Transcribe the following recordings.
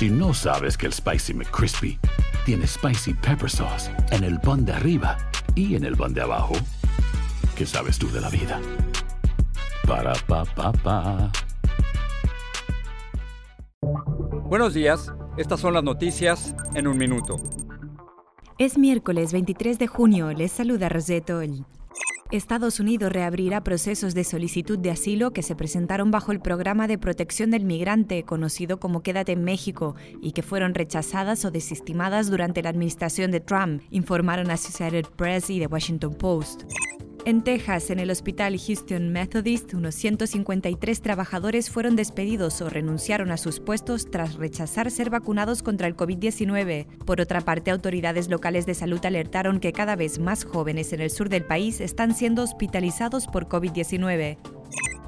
Si no sabes que el Spicy McCrispy tiene Spicy Pepper Sauce en el pan de arriba y en el pan de abajo, ¿qué sabes tú de la vida? Para, pa, pa, pa. Buenos días, estas son las noticias en un minuto. Es miércoles 23 de junio, les saluda Roseto. Estados Unidos reabrirá procesos de solicitud de asilo que se presentaron bajo el programa de protección del migrante conocido como Quédate en México y que fueron rechazadas o desestimadas durante la administración de Trump, informaron Associated Press y The Washington Post. En Texas, en el hospital Houston Methodist, unos 153 trabajadores fueron despedidos o renunciaron a sus puestos tras rechazar ser vacunados contra el COVID-19. Por otra parte, autoridades locales de salud alertaron que cada vez más jóvenes en el sur del país están siendo hospitalizados por COVID-19.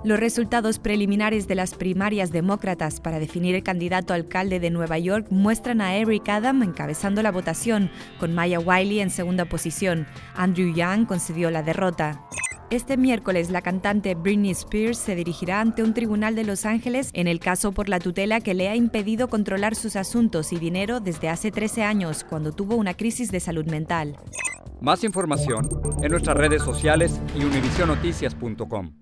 Los resultados preliminares de las primarias demócratas para definir el candidato alcalde de Nueva York muestran a Eric Adam encabezando la votación, con Maya Wiley en segunda posición. Andrew Young concedió la derrota. Este miércoles la cantante Britney Spears se dirigirá ante un tribunal de Los Ángeles en el caso por la tutela que le ha impedido controlar sus asuntos y dinero desde hace 13 años, cuando tuvo una crisis de salud mental. Más información en nuestras redes sociales y univisionoticias.com.